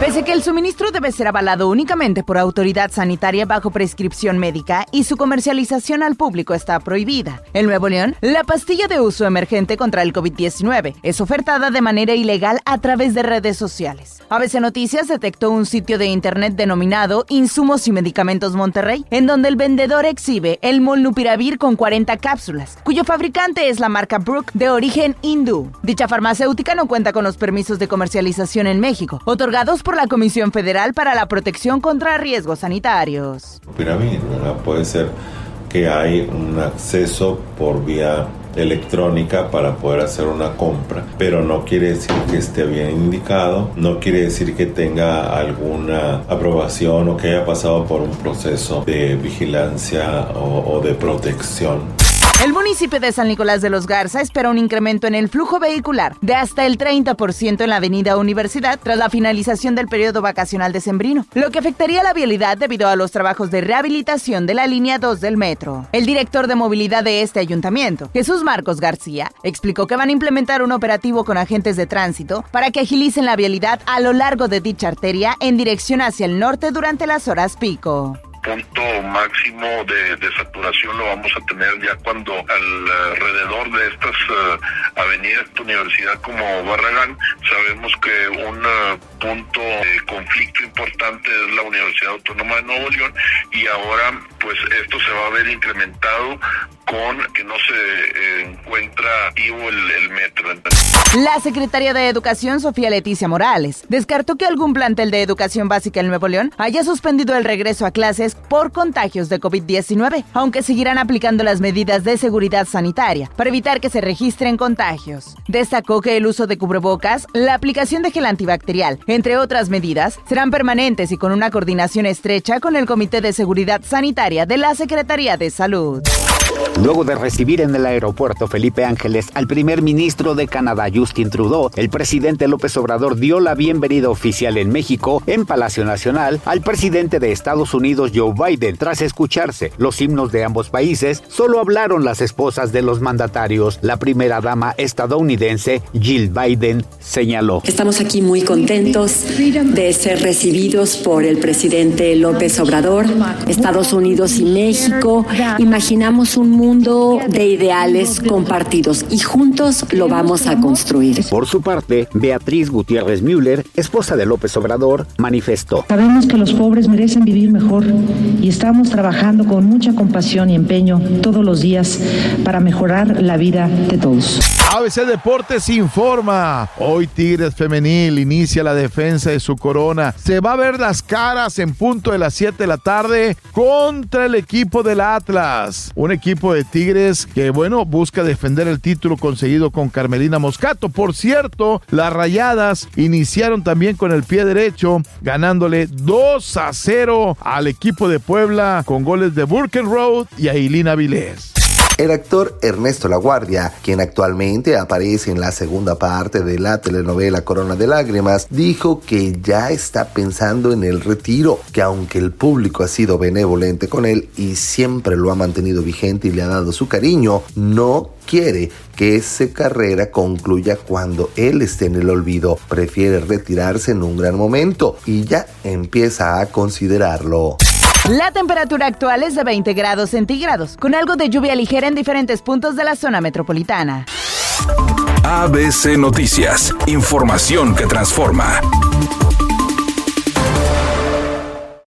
Pese que el suministro debe ser avalado únicamente por autoridad sanitaria bajo prescripción médica y su comercialización al público está prohibida. En Nuevo León, la pastilla de uso emergente contra el COVID-19 es ofertada de manera ilegal a través de redes sociales. ABC Noticias detectó un sitio de internet denominado Insumos y Medicamentos Monterrey, en donde el vendedor exhibe el molnupiravir con 40 cápsulas, cuyo fabricante es la marca Brook de origen hindú. Dicha farmacéutica no cuenta con los permisos de comercialización en México, otorgados por la Comisión Federal para la Protección contra Riesgos Sanitarios. Pirámide, Puede ser que hay un acceso por vía electrónica para poder hacer una compra, pero no quiere decir que esté bien indicado, no quiere decir que tenga alguna aprobación o que haya pasado por un proceso de vigilancia o de protección. El municipio de San Nicolás de los Garza espera un incremento en el flujo vehicular de hasta el 30% en la avenida Universidad tras la finalización del periodo vacacional de Sembrino, lo que afectaría la vialidad debido a los trabajos de rehabilitación de la línea 2 del metro. El director de movilidad de este ayuntamiento, Jesús Marcos García, explicó que van a implementar un operativo con agentes de tránsito para que agilicen la vialidad a lo largo de dicha arteria en dirección hacia el norte durante las horas pico punto máximo de, saturación lo vamos a tener ya cuando alrededor de estas uh, avenidas de universidad como Barragán sabemos que un uh, punto de conflicto importante es la Universidad Autónoma de Nuevo León y ahora pues esto se va a ver incrementado con que no se eh, encuentra vivo el, metro. La secretaria de Educación, Sofía Leticia Morales, descartó que algún plantel de educación básica en Nuevo León haya suspendido el regreso a clases por contagios de COVID-19, aunque seguirán aplicando las medidas de seguridad sanitaria para evitar que se registren contagios. Destacó que el uso de cubrebocas, la aplicación de gel antibacterial, entre otras medidas, serán permanentes y con una coordinación estrecha con el Comité de Seguridad Sanitaria de la Secretaría de Salud. Luego de recibir en el aeropuerto Felipe Ángeles al primer ministro de Canadá, Justin Trudeau, el presidente López Obrador dio la bienvenida oficial en México, en Palacio Nacional, al presidente de Estados Unidos, Joe Biden. Tras escucharse los himnos de ambos países, solo hablaron las esposas de los mandatarios. La primera dama estadounidense, Jill Biden, señaló. Estamos aquí muy contentos de ser recibidos por el presidente López Obrador, Estados Unidos y México. Imaginamos un un mundo de ideales compartidos y juntos lo vamos a construir. Por su parte, Beatriz Gutiérrez Müller, esposa de López Obrador, manifestó. Sabemos que los pobres merecen vivir mejor y estamos trabajando con mucha compasión y empeño todos los días para mejorar la vida de todos. ABC Deportes informa. Hoy Tigres Femenil inicia la defensa de su corona. Se va a ver las caras en punto de las 7 de la tarde contra el equipo del Atlas. Un equipo de Tigres que, bueno, busca defender el título conseguido con Carmelina Moscato. Por cierto, las rayadas iniciaron también con el pie derecho, ganándole 2 a 0 al equipo de Puebla con goles de Burkenroad y Ailina Vilés. El actor Ernesto Laguardia, quien actualmente aparece en la segunda parte de la telenovela Corona de Lágrimas, dijo que ya está pensando en el retiro, que aunque el público ha sido benevolente con él y siempre lo ha mantenido vigente y le ha dado su cariño, no quiere que esa carrera concluya cuando él esté en el olvido. Prefiere retirarse en un gran momento y ya empieza a considerarlo. La temperatura actual es de 20 grados centígrados, con algo de lluvia ligera en diferentes puntos de la zona metropolitana. ABC Noticias, información que transforma.